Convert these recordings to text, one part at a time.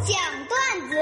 讲段子。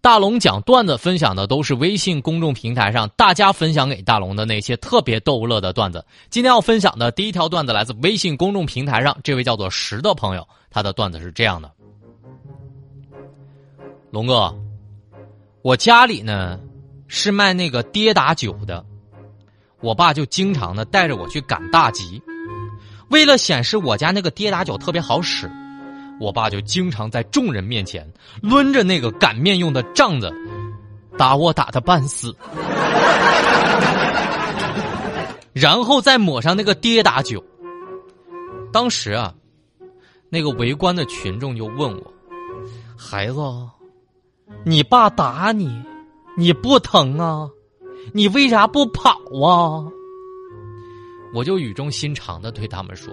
大龙讲段子分享的都是微信公众平台上大家分享给大龙的那些特别逗乐的段子。今天要分享的第一条段子来自微信公众平台上这位叫做石的朋友，他的段子是这样的：龙哥，我家里呢是卖那个跌打酒的，我爸就经常的带着我去赶大集，为了显示我家那个跌打酒特别好使。我爸就经常在众人面前抡着那个擀面用的杖子打我，打的半死，然后再抹上那个跌打酒。当时啊，那个围观的群众就问我：“孩子，你爸打你，你不疼啊？你为啥不跑啊？”我就语重心长的对他们说：“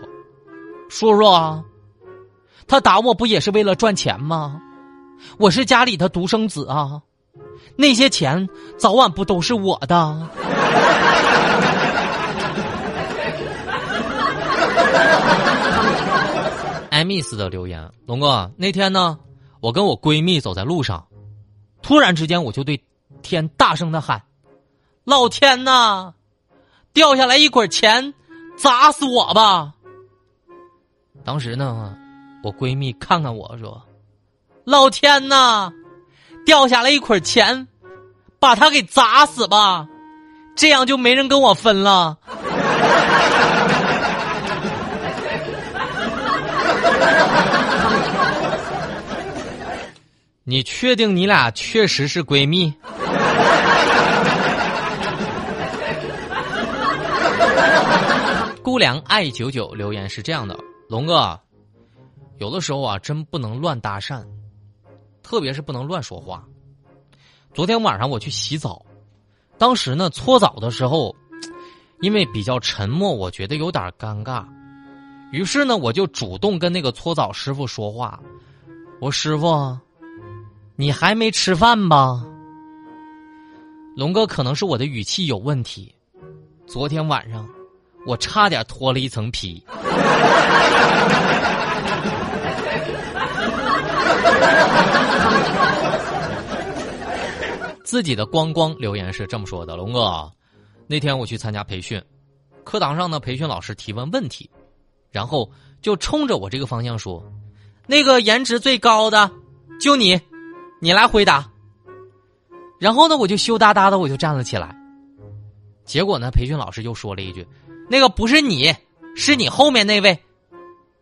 叔叔啊。”他打我不也是为了赚钱吗？我是家里的独生子啊，那些钱早晚不都是我的。艾米斯的留言，龙哥，那天呢，我跟我闺蜜走在路上，突然之间我就对天大声的喊：“老天呐，掉下来一捆钱，砸死我吧！”当时呢。我闺蜜看看我说：“老天呐，掉下来一捆钱，把他给砸死吧，这样就没人跟我分了。”你确定你俩确实是闺蜜？姑娘爱九九留言是这样的：龙哥。有的时候啊，真不能乱搭讪，特别是不能乱说话。昨天晚上我去洗澡，当时呢搓澡的时候，因为比较沉默，我觉得有点尴尬，于是呢我就主动跟那个搓澡师傅说话：“我师傅，你还没吃饭吧？”龙哥，可能是我的语气有问题，昨天晚上我差点脱了一层皮。自己的光光留言是这么说的：“龙哥，那天我去参加培训，课堂上呢，培训老师提问问题，然后就冲着我这个方向说：‘那个颜值最高的，就你，你来回答。’然后呢，我就羞答答的我就站了起来。结果呢，培训老师又说了一句：‘那个不是你，是你后面那位。’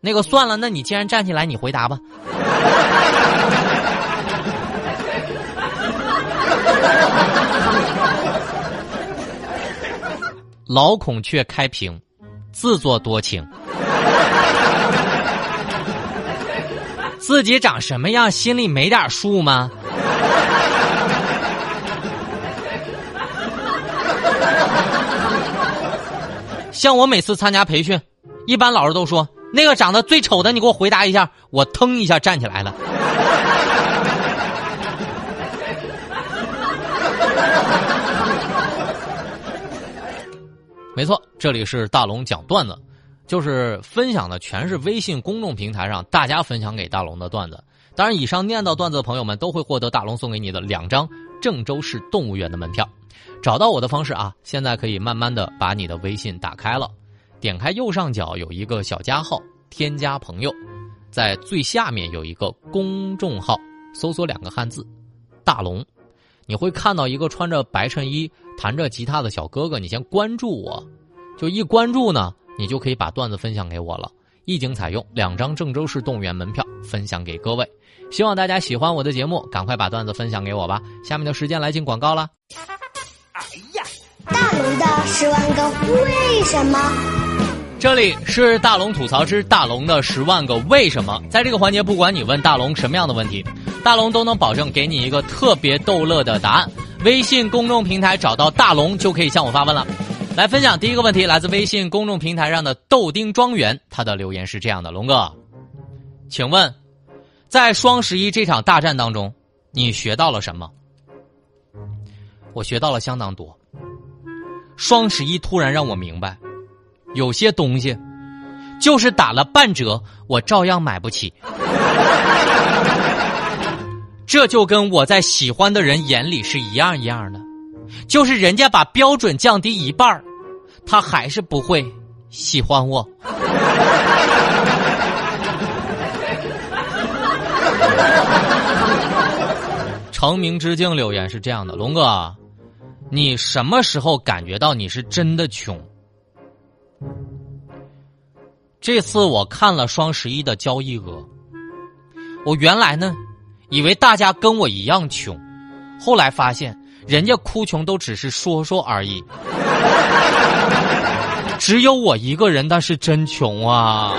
那个算了，那你既然站起来，你回答吧。”老孔雀开屏，自作多情，自己长什么样，心里没点数吗？像我每次参加培训，一般老师都说那个长得最丑的，你给我回答一下，我腾一下站起来了。没错，这里是大龙讲段子，就是分享的全是微信公众平台上大家分享给大龙的段子。当然，以上念到段子的朋友们都会获得大龙送给你的两张郑州市动物园的门票。找到我的方式啊，现在可以慢慢的把你的微信打开了，点开右上角有一个小加号，添加朋友，在最下面有一个公众号，搜索两个汉字“大龙”，你会看到一个穿着白衬衣。弹着吉他的小哥哥，你先关注我，就一关注呢，你就可以把段子分享给我了。一经采用，两张郑州市动物园门票分享给各位。希望大家喜欢我的节目，赶快把段子分享给我吧。下面的时间来进广告了。哎呀，大龙的十万个为什么？这里是大龙吐槽之大龙的十万个为什么。在这个环节，不管你问大龙什么样的问题，大龙都能保证给你一个特别逗乐的答案。微信公众平台找到大龙就可以向我发问了。来分享第一个问题，来自微信公众平台上的豆丁庄园，他的留言是这样的：龙哥，请问，在双十一这场大战当中，你学到了什么？我学到了相当多。双十一突然让我明白，有些东西就是打了半折，我照样买不起。这就跟我在喜欢的人眼里是一样一样的，就是人家把标准降低一半他还是不会喜欢我。成名之境留言是这样的：龙哥，你什么时候感觉到你是真的穷？这次我看了双十一的交易额，我原来呢，以为大家跟我一样穷，后来发现人家哭穷都只是说说而已，只有我一个人，那是真穷啊！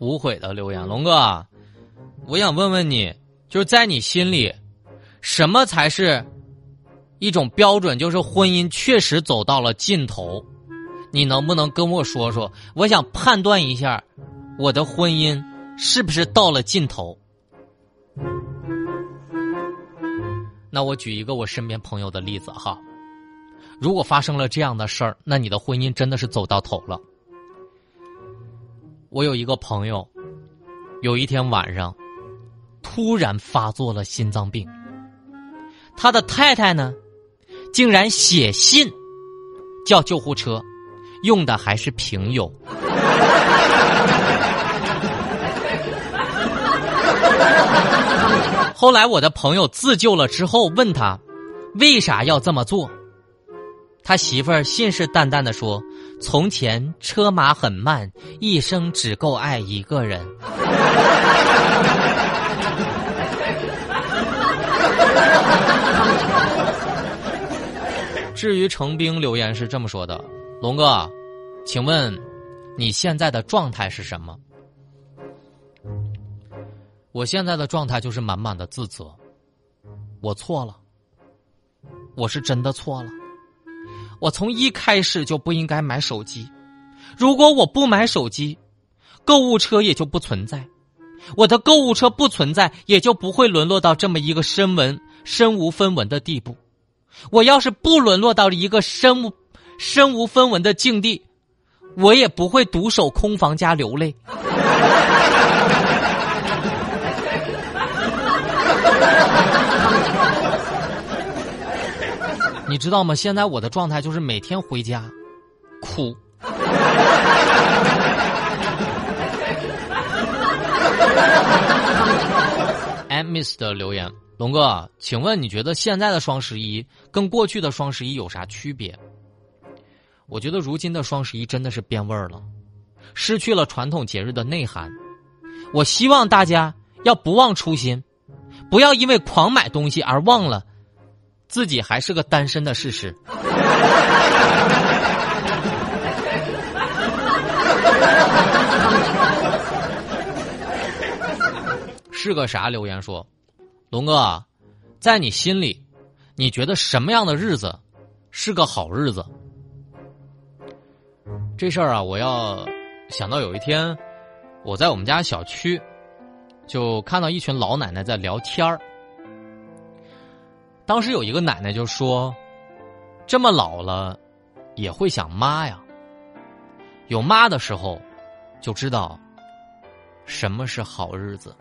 无悔的留言，龙哥，我想问问你，就是在你心里，什么才是？一种标准就是婚姻确实走到了尽头，你能不能跟我说说？我想判断一下，我的婚姻是不是到了尽头？那我举一个我身边朋友的例子哈，如果发生了这样的事儿，那你的婚姻真的是走到头了。我有一个朋友，有一天晚上突然发作了心脏病，他的太太呢？竟然写信叫救护车，用的还是平邮。后来我的朋友自救了之后，问他为啥要这么做，他媳妇儿信誓旦旦的说：“从前车马很慢，一生只够爱一个人。”至于程兵留言是这么说的：“龙哥，请问你现在的状态是什么？”我现在的状态就是满满的自责，我错了，我是真的错了，我从一开始就不应该买手机，如果我不买手机，购物车也就不存在，我的购物车不存在，也就不会沦落到这么一个身文身无分文的地步。我要是不沦落到了一个身无身无分文的境地，我也不会独守空房家流泪。你知道吗？现在我的状态就是每天回家哭。I miss 的留言。龙哥，请问你觉得现在的双十一跟过去的双十一有啥区别？我觉得如今的双十一真的是变味儿了，失去了传统节日的内涵。我希望大家要不忘初心，不要因为狂买东西而忘了自己还是个单身的事实。是个啥？留言说。龙哥，在你心里，你觉得什么样的日子是个好日子？这事儿啊，我要想到有一天，我在我们家小区，就看到一群老奶奶在聊天儿。当时有一个奶奶就说：“这么老了，也会想妈呀。有妈的时候，就知道什么是好日子。”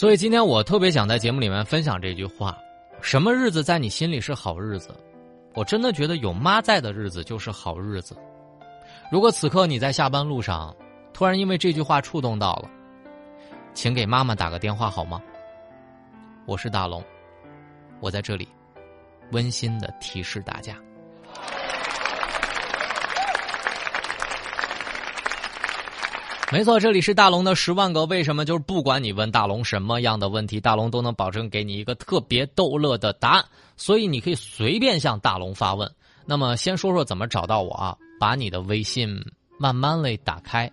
所以今天我特别想在节目里面分享这句话：什么日子在你心里是好日子？我真的觉得有妈在的日子就是好日子。如果此刻你在下班路上，突然因为这句话触动到了，请给妈妈打个电话好吗？我是大龙，我在这里温馨的提示大家。没错，这里是大龙的十万个为什么，就是不管你问大龙什么样的问题，大龙都能保证给你一个特别逗乐的答案。所以你可以随便向大龙发问。那么先说说怎么找到我啊？把你的微信慢慢的打开，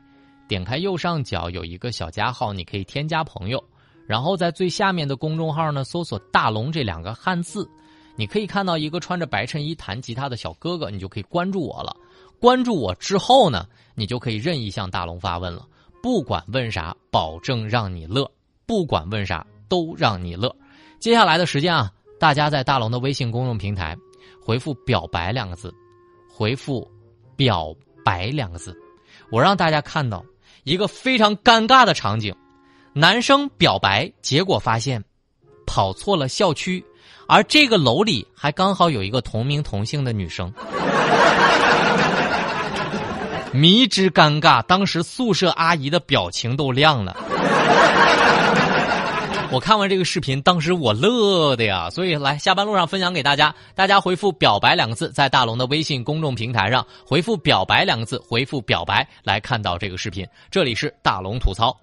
点开右上角有一个小加号，你可以添加朋友，然后在最下面的公众号呢搜索“大龙”这两个汉字，你可以看到一个穿着白衬衣弹吉他的小哥哥，你就可以关注我了。关注我之后呢，你就可以任意向大龙发问了。不管问啥，保证让你乐，不管问啥都让你乐。接下来的时间啊，大家在大龙的微信公众平台回复“表白”两个字，回复“表白”两个字，我让大家看到一个非常尴尬的场景：男生表白，结果发现跑错了校区，而这个楼里还刚好有一个同名同姓的女生。迷之尴尬，当时宿舍阿姨的表情都亮了。我看完这个视频，当时我乐的呀，所以来下班路上分享给大家。大家回复“表白”两个字，在大龙的微信公众平台上回复“表白”两个字，回复“表白”来看到这个视频。这里是大龙吐槽。